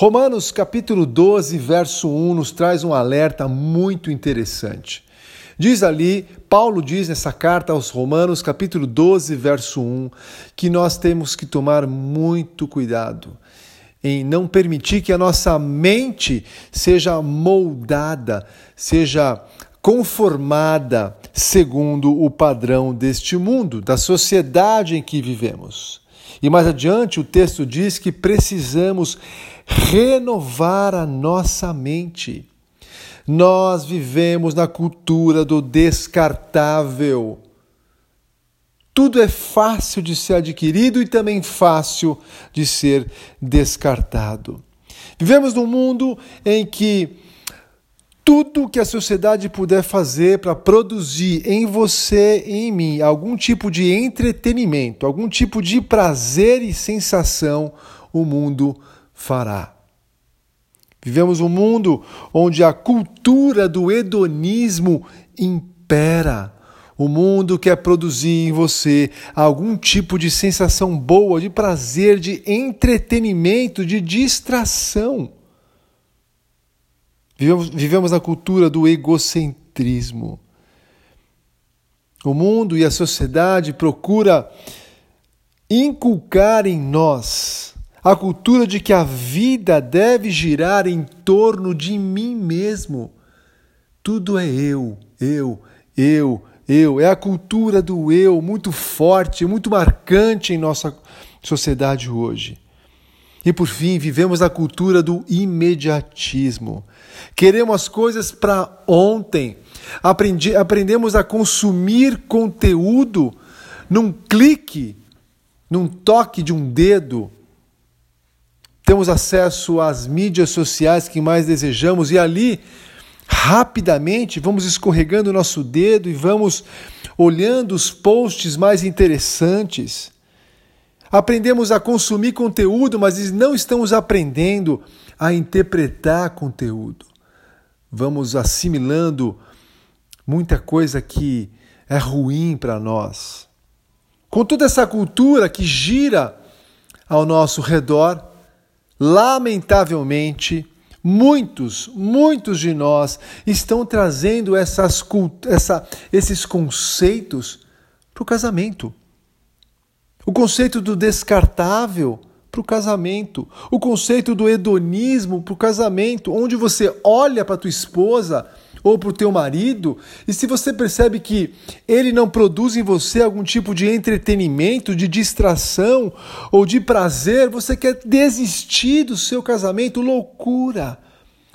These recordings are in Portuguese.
Romanos capítulo 12, verso 1 nos traz um alerta muito interessante. Diz ali, Paulo diz nessa carta aos Romanos, capítulo 12, verso 1, que nós temos que tomar muito cuidado em não permitir que a nossa mente seja moldada, seja conformada segundo o padrão deste mundo, da sociedade em que vivemos. E mais adiante o texto diz que precisamos renovar a nossa mente. Nós vivemos na cultura do descartável. Tudo é fácil de ser adquirido e também fácil de ser descartado. Vivemos num mundo em que tudo que a sociedade puder fazer para produzir em você e em mim algum tipo de entretenimento, algum tipo de prazer e sensação, o mundo fará. Vivemos um mundo onde a cultura do hedonismo impera. O mundo quer produzir em você algum tipo de sensação boa, de prazer, de entretenimento, de distração. Vivemos, vivemos na cultura do egocentrismo. O mundo e a sociedade procura inculcar em nós a cultura de que a vida deve girar em torno de mim mesmo. Tudo é eu, eu, eu, eu. É a cultura do eu muito forte, muito marcante em nossa sociedade hoje. E por fim, vivemos a cultura do imediatismo. Queremos as coisas para ontem. Aprendi, aprendemos a consumir conteúdo num clique, num toque de um dedo. Temos acesso às mídias sociais que mais desejamos e ali, rapidamente, vamos escorregando o nosso dedo e vamos olhando os posts mais interessantes. Aprendemos a consumir conteúdo, mas não estamos aprendendo a interpretar conteúdo. Vamos assimilando muita coisa que é ruim para nós. Com toda essa cultura que gira ao nosso redor, lamentavelmente, muitos, muitos de nós estão trazendo essas, essa, esses conceitos para o casamento. O conceito do descartável para o casamento, o conceito do hedonismo para o casamento, onde você olha para tua esposa ou para o teu marido e se você percebe que ele não produz em você algum tipo de entretenimento, de distração ou de prazer, você quer desistir do seu casamento, loucura.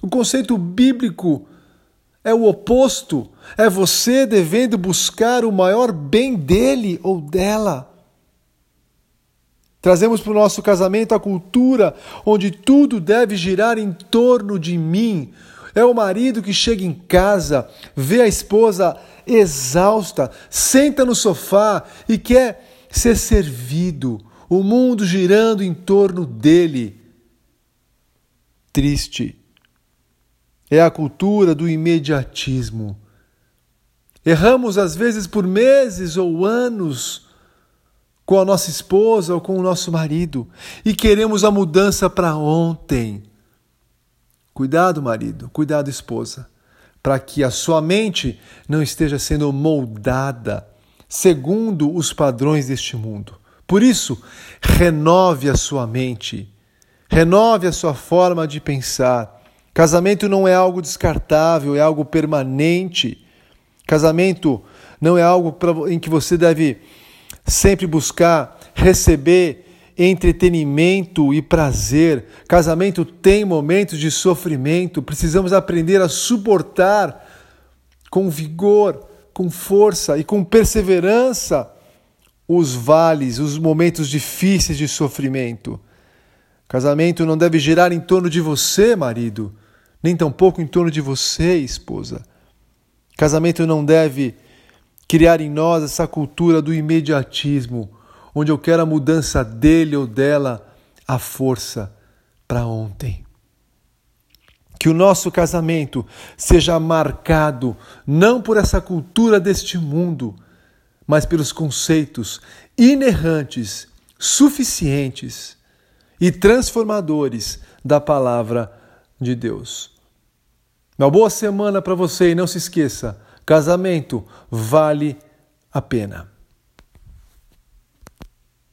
O conceito bíblico é o oposto, é você devendo buscar o maior bem dele ou dela. Trazemos para o nosso casamento a cultura onde tudo deve girar em torno de mim. É o marido que chega em casa, vê a esposa exausta, senta no sofá e quer ser servido, o mundo girando em torno dele. Triste. É a cultura do imediatismo. Erramos às vezes por meses ou anos com a nossa esposa ou com o nosso marido e queremos a mudança para ontem. Cuidado, marido, cuidado, esposa, para que a sua mente não esteja sendo moldada segundo os padrões deste mundo. Por isso, renove a sua mente, renove a sua forma de pensar. Casamento não é algo descartável, é algo permanente. Casamento não é algo em que você deve sempre buscar receber entretenimento e prazer. Casamento tem momentos de sofrimento, precisamos aprender a suportar com vigor, com força e com perseverança os vales, os momentos difíceis de sofrimento. Casamento não deve girar em torno de você, marido, nem tampouco em torno de você, esposa. Casamento não deve criar em nós essa cultura do imediatismo, onde eu quero a mudança dele ou dela à força para ontem. Que o nosso casamento seja marcado não por essa cultura deste mundo, mas pelos conceitos inerrantes, suficientes e transformadores da palavra de Deus. Uma boa semana para você e não se esqueça: casamento vale a pena.